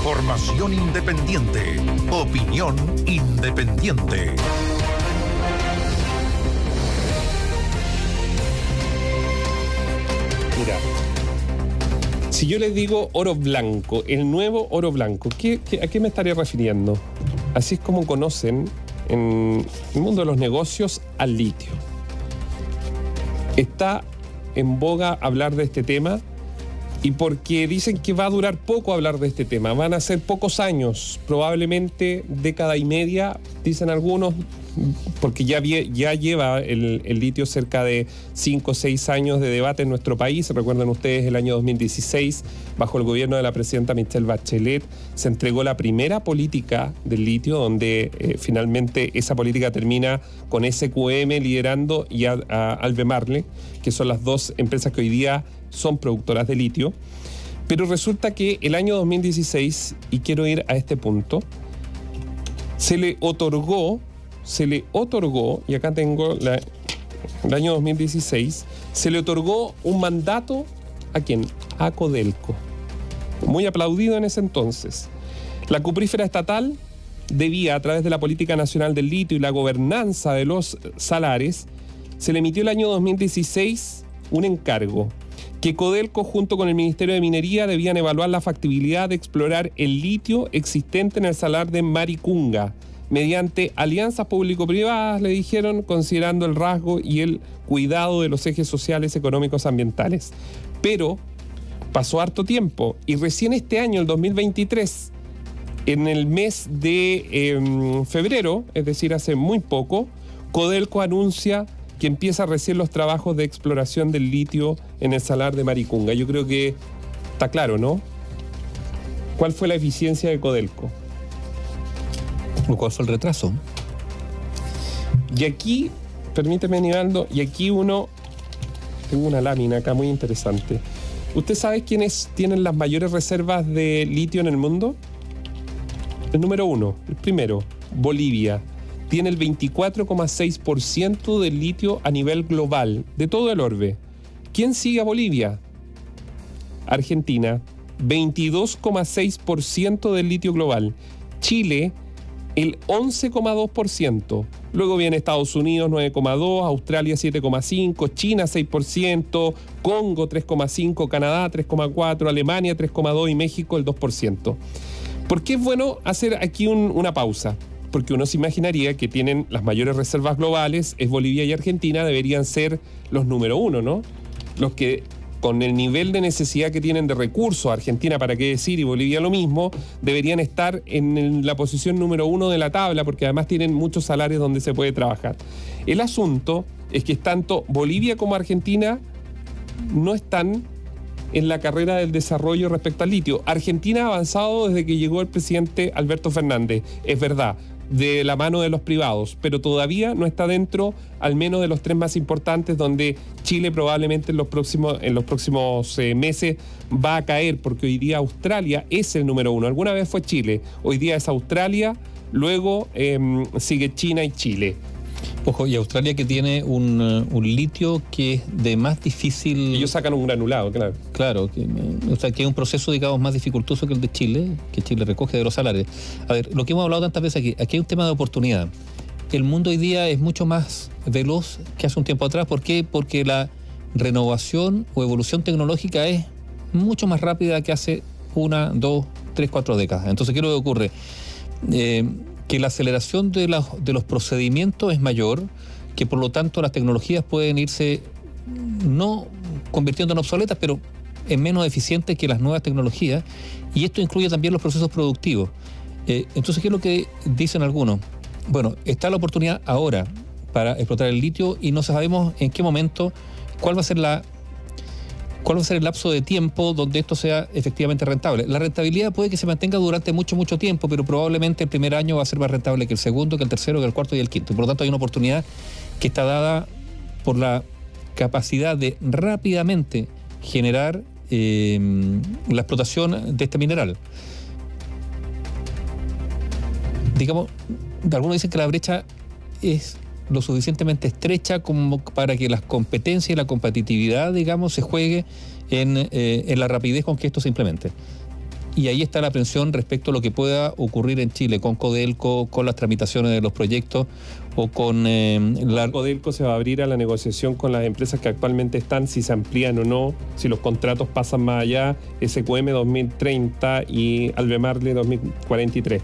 Información independiente. Opinión independiente. Mira, si yo les digo oro blanco, el nuevo oro blanco, ¿qué, a qué me estaría refiriendo? Así es como conocen en el mundo de los negocios al litio. Está en boga hablar de este tema y porque dicen que va a durar poco hablar de este tema. Van a ser pocos años, probablemente década y media, dicen algunos, porque ya, ya lleva el, litio cerca de 5 o 6 años de debate en nuestro país. Recuerden ustedes, el año 2016, bajo el gobierno de la presidenta Michelle Bachelet, se entregó la primera política del litio, donde eh, finalmente esa política termina con SQM liderando y a, a que son las dos empresas que hoy día son productoras de litio. Pero resulta que el año 2016, y quiero ir a este punto, se le otorgó, se le otorgó, y acá tengo el año 2016, se le otorgó un mandato a quién? A Codelco. Muy aplaudido en ese entonces. La cuprífera estatal debía, a través de la Política Nacional del Litio y la gobernanza de los salares, se le emitió el año 2016 un encargo que Codelco junto con el Ministerio de Minería debían evaluar la factibilidad de explorar el litio existente en el salar de Maricunga mediante alianzas público-privadas, le dijeron, considerando el rasgo y el cuidado de los ejes sociales, económicos, ambientales. Pero pasó harto tiempo y recién este año, el 2023, en el mes de eh, febrero, es decir, hace muy poco, Codelco anuncia que empieza recién los trabajos de exploración del litio en el salar de Maricunga. Yo creo que está claro, ¿no? ¿Cuál fue la eficiencia de Codelco? ¿Cuál fue el retraso? Y aquí, permíteme, Nivaldo, y aquí uno, tengo una lámina acá muy interesante. ¿Usted sabe quiénes tienen las mayores reservas de litio en el mundo? El número uno, el primero, Bolivia, tiene el 24,6% del litio a nivel global, de todo el orbe. ¿Quién sigue a Bolivia? Argentina, 22,6% del litio global. Chile, el 11,2%. Luego viene Estados Unidos 9,2%, Australia 7,5%, China 6%, Congo 3,5%, Canadá 3,4%, Alemania 3,2% y México el 2%. ¿Por qué es bueno hacer aquí un, una pausa? Porque uno se imaginaría que tienen las mayores reservas globales, es Bolivia y Argentina, deberían ser los número uno, ¿no? Los que con el nivel de necesidad que tienen de recursos, Argentina para qué decir y Bolivia lo mismo, deberían estar en la posición número uno de la tabla porque además tienen muchos salarios donde se puede trabajar. El asunto es que tanto Bolivia como Argentina no están en la carrera del desarrollo respecto al litio. Argentina ha avanzado desde que llegó el presidente Alberto Fernández, es verdad, de la mano de los privados, pero todavía no está dentro al menos de los tres más importantes donde Chile probablemente en los próximos, en los próximos eh, meses va a caer, porque hoy día Australia es el número uno. Alguna vez fue Chile, hoy día es Australia, luego eh, sigue China y Chile. Ojo, y Australia que tiene un, un, litio que es de más difícil. Ellos sacan un granulado, claro. Claro, que, o sea, que es un proceso, digamos, más dificultoso que el de Chile, que Chile recoge de los salares. A ver, lo que hemos hablado tantas veces aquí, aquí hay un tema de oportunidad. El mundo hoy día es mucho más veloz que hace un tiempo atrás. ¿Por qué? Porque la renovación o evolución tecnológica es mucho más rápida que hace una, dos, tres, cuatro décadas. Entonces, ¿qué es lo que ocurre? Eh, que la aceleración de, los procedimientos es mayor, que por lo tanto las tecnologías pueden irse no convirtiendo en obsoletas, pero en menos eficientes que las nuevas tecnologías, y esto incluye también los procesos productivos. Eh, entonces, ¿qué es lo que dicen algunos? Bueno, está la oportunidad ahora para explotar el litio y no sabemos en qué momento, cuál va a ser la cuál va a ser el lapso de tiempo donde esto sea efectivamente rentable. La rentabilidad puede que se mantenga durante mucho, mucho tiempo, pero probablemente el primer año va a ser más rentable que el segundo, que el tercero, que el cuarto y el quinto. Por lo tanto, hay una oportunidad que está dada por la capacidad de rápidamente generar eh, la explotación de este mineral. Digamos, algunos dicen que la brecha es lo suficientemente estrecha como para que las competencias y la competitividad, digamos, se juegue en, eh, en la rapidez con que esto se implemente. y ahí está la aprensión respecto a lo que pueda ocurrir en Chile con Codelco, con las tramitaciones de los proyectos o con eh, la... Codelco se va a abrir a la negociación con las empresas que actualmente están, si se amplían o no, si los contratos pasan más allá, SQM 2030 y Albemarle 2043.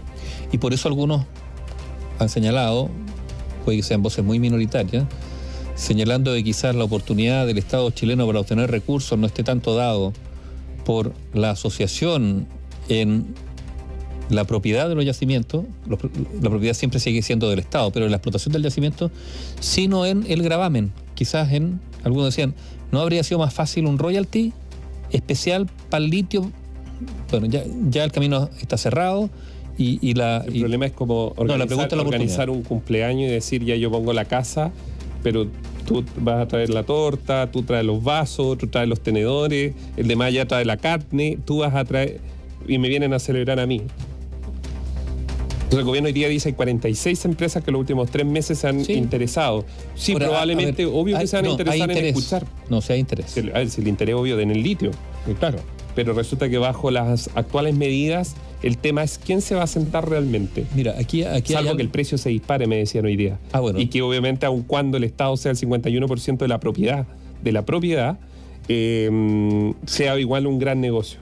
Y por eso algunos han señalado, puede que sean voces muy minoritarias, señalando que quizás la oportunidad del Estado chileno para obtener recursos no esté tanto dado por la asociación en la propiedad de los yacimientos, la propiedad siempre sigue siendo del Estado, pero en la explotación del yacimiento, sino en el gravamen. Quizás en, algunos decían, ¿no habría sido más fácil un royalty especial para el litio? Bueno, ya, ya el camino está cerrado. Y, la, el problema es como organizar, organizar un cumpleaños y decir, ya yo pongo la casa, pero tú vas a traer la torta, tú traes los vasos, tú traes los tenedores, el de allá trae la carne, tú vas a traer y me vienen a celebrar a mí. el gobierno hoy día dice que hay 46 empresas que los últimos tres meses se han interesado. Sí, probablemente, obvio que se van a interesar en escuchar. No, si hay interés. A ver, si el interés obvio en el litio. Claro. Pero resulta que bajo las actuales medidas, el tema es quién se va a sentar realmente. Mira, aquí, aquí Salvo que el precio se dispare, me decían hoy día. Ah, bueno. Y que obviamente, aun cuando el Estado sea el 51% de la propiedad, de la propiedad, eh, sea igual un gran negocio.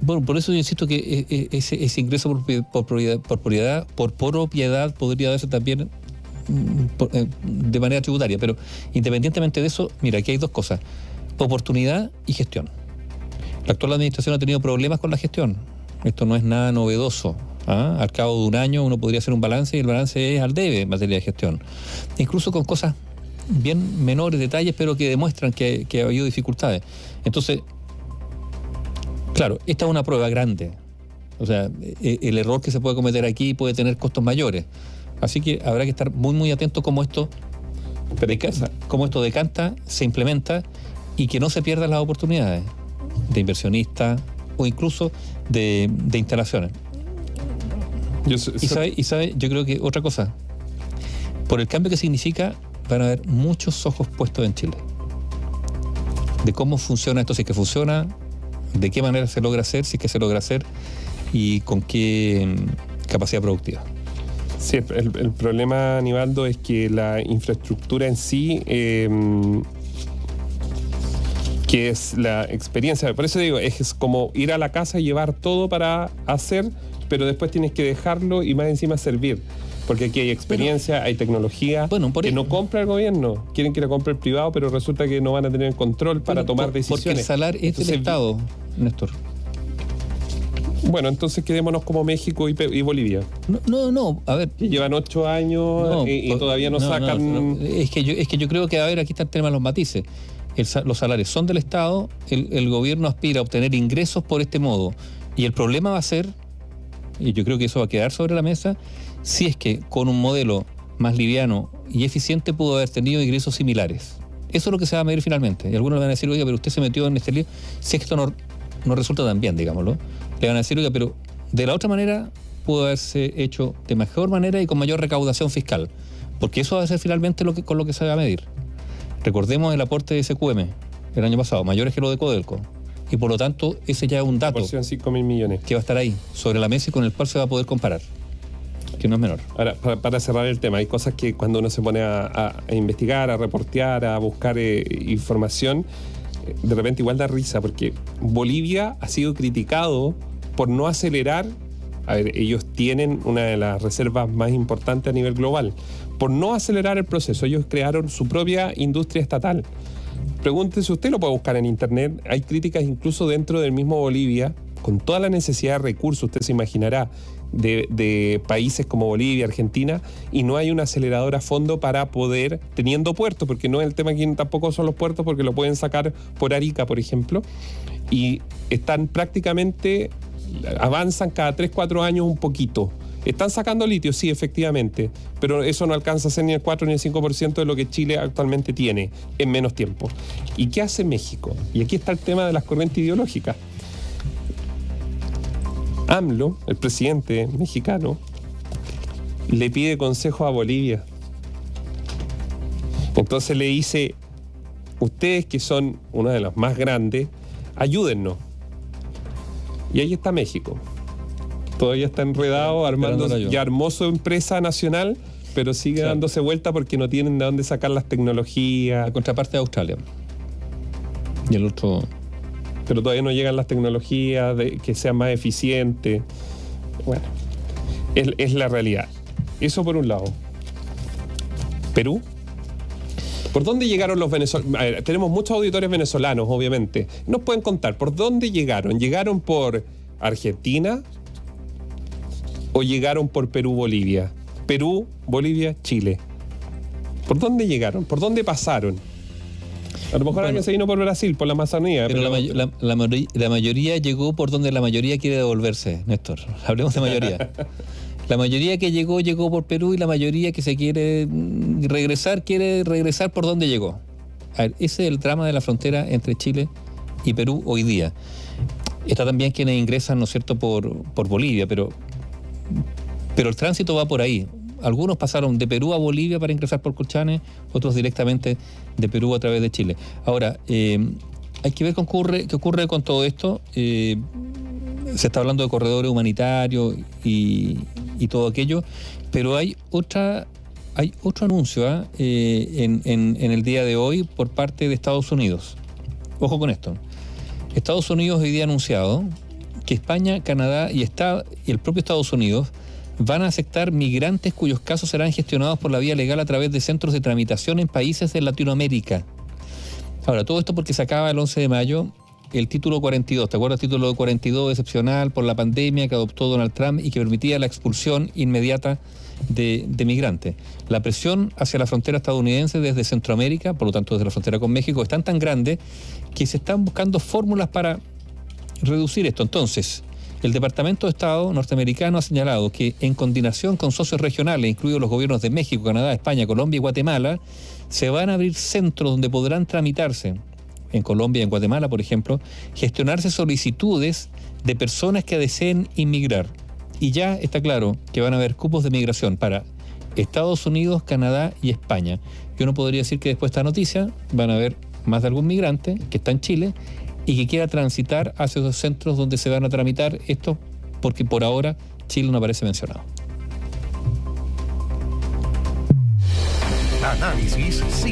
bueno, por eso yo insisto que eh, eh, ese, ingreso por, propiedad, por, propiedad, por propiedad podría darse también mm, de manera tributaria, pero independientemente de eso, mira, aquí hay dos cosas, oportunidad y gestión. La actual administración ha tenido problemas con la gestión, esto no es nada novedoso. ¿ah? Al cabo de un año uno podría hacer un balance y el balance es al debe en materia de gestión. Incluso con cosas bien menores detalles, pero que demuestran que, ha habido dificultades. Entonces, claro, esta es una prueba grande. O sea, e, el error que se puede cometer aquí puede tener costos mayores. Así que habrá que estar muy, muy atento cómo esto, cómo esto decanta, se implementa y que no se pierdan las oportunidades de inversionistas o incluso de, instalaciones. y, sabe, y sabe, yo creo que otra cosa, por el cambio que significa van a haber muchos ojos puestos en Chile. De cómo funciona esto, si es que funciona, de qué manera se logra hacer, si es que se logra hacer y con qué mm, capacidad productiva. Sí, el, problema, Anibaldo, es que la infraestructura en sí, em, que es la experiencia, por eso digo, es como ir a la casa y llevar todo para hacer, pero después tienes que dejarlo y más encima servir. Porque aquí hay experiencia, hay tecnología bueno, que no compra el gobierno. Quieren que la compre el privado, pero resulta que no van a tener control para tomar decisiones. Porque el salario es del Estado, Néstor. Bueno, entonces quedémonos como México y, Bolivia. No, no, a ver. llevan ocho años y, todavía no, sacan. es, que yo, es que yo creo que, a ver, aquí está el tema de los matices. Los salarios son del Estado, el, el, gobierno aspira a obtener ingresos por este modo. Y el problema va a ser, y yo creo que eso va a quedar sobre la mesa, si es que con un modelo más liviano y eficiente pudo haber tenido ingresos similares. Eso es lo que se va a medir finalmente. Y algunos le van a decir, oiga, pero usted se metió en este lío. Si es esto no, no resulta tan bien, digámoslo. Le van a decir, oiga, pero de la otra manera pudo haberse hecho de mejor manera y con mayor recaudación fiscal. Porque eso va a ser finalmente lo que, con lo que se va a medir. Recordemos el aporte de SQM el año pasado, mayores que lo de Codelco. Y por lo tanto, ese ya es un dato. 5 mil millones. Que va a estar ahí, sobre la mesa y con el cual se va a poder comparar que no es menor. Ahora, para, cerrar el tema, hay cosas que cuando uno se pone a, investigar, a reportear, a buscar eh, información, eh, de repente igual da risa, porque Bolivia ha sido criticado por no acelerar. A ver, ellos tienen una de las reservas más importantes a nivel global. Por no acelerar el proceso, ellos crearon su propia industria estatal. Pregúntese, usted lo puede buscar en internet. Hay críticas incluso dentro del mismo Bolivia, con toda la necesidad de recursos, usted se imaginará, de, países como Bolivia, Argentina, y no hay un acelerador a fondo para poder, teniendo puertos, porque no es el tema aquí tampoco son los puertos, porque lo pueden sacar por Arica, por ejemplo, y están prácticamente, avanzan cada 3, 4 años un poquito. Están sacando litio, sí, efectivamente, pero eso no alcanza a ser ni el 4 ni el 5% de lo que Chile actualmente tiene en menos tiempo. ¿Y qué hace México? Y aquí está el tema de las corrientes ideológicas. AMLO, el presidente mexicano, le pide consejo a Bolivia. Entonces le dice, ustedes que son una de las más grandes, ayúdennos. Y ahí está México. Todavía está enredado, armando, ya armó su empresa nacional, pero sigue Claro. dándose vuelta porque no tienen de dónde sacar las tecnologías, La contraparte de Australia. Y el otro. pero todavía no llegan las tecnologías de, que sean más eficientes. Bueno, es, es la realidad. Eso por un lado. Perú. ¿Por dónde llegaron los venezolanos? Tenemos muchos auditores venezolanos, obviamente. Nos pueden contar, ¿por dónde llegaron? ¿Llegaron por Argentina o llegaron por Perú, Bolivia? Perú, Bolivia, Chile. ¿Por dónde llegaron? ¿Por dónde pasaron? A lo mejor Bueno. alguien se vino por Brasil, por la Amazonía. Pero, la, mayo- la- la mayoría- la mayoría llegó por donde la mayoría quiere devolverse, Néstor. Hablemos de mayoría. La mayoría que llegó, llegó por Perú y la mayoría que se quiere mm, regresar, quiere regresar por donde llegó. Ese es el drama de la frontera entre Chile y Perú hoy día. Está también quienes ingresan, ¿no es cierto?, por, por Bolivia, pero, pero el tránsito va por ahí. Algunos pasaron de Perú a Bolivia para ingresar por Colchane, otros directamente de Perú a través de Chile. Ahora, eh, hay que ver qué ocurre, qué ocurre con todo esto. Eh, se está hablando de corredores humanitarios y, y todo aquello, pero hay otra hay otro anuncio ¿ah? Eh, en, el día de hoy por parte de Estados Unidos. Ojo con esto. Estados Unidos hoy día ha anunciado que España, Canadá y, y el propio Estados Unidos van a aceptar migrantes cuyos casos serán gestionados por la vía legal a través de centros de tramitación en países de Latinoamérica. Ahora, todo esto porque se acaba el 11 de mayo el título 42. ¿Te acuerdas el título 42 excepcional por la pandemia que adoptó Donald Trump y que permitía la expulsión inmediata de, migrantes? La presión hacia la frontera estadounidense desde Centroamérica, por lo tanto desde la frontera con México, es tan tan grande que se están buscando fórmulas para reducir esto. Entonces, el Departamento de Estado norteamericano ha señalado que en coordinación con socios regionales, incluidos los gobiernos de México, Canadá, España, Colombia y Guatemala, se van a abrir centros donde podrán tramitarse, en Colombia y en Guatemala, por ejemplo, gestionarse solicitudes de personas que deseen inmigrar. Y ya está claro que van a haber cupos de migración para Estados Unidos, Canadá y España. Yo no podría decir que después de esta noticia van a haber más de algún migrante que está en Chile y que quiera transitar hacia esos centros donde se van a tramitar esto, porque por ahora Chile no aparece mencionado. Análisis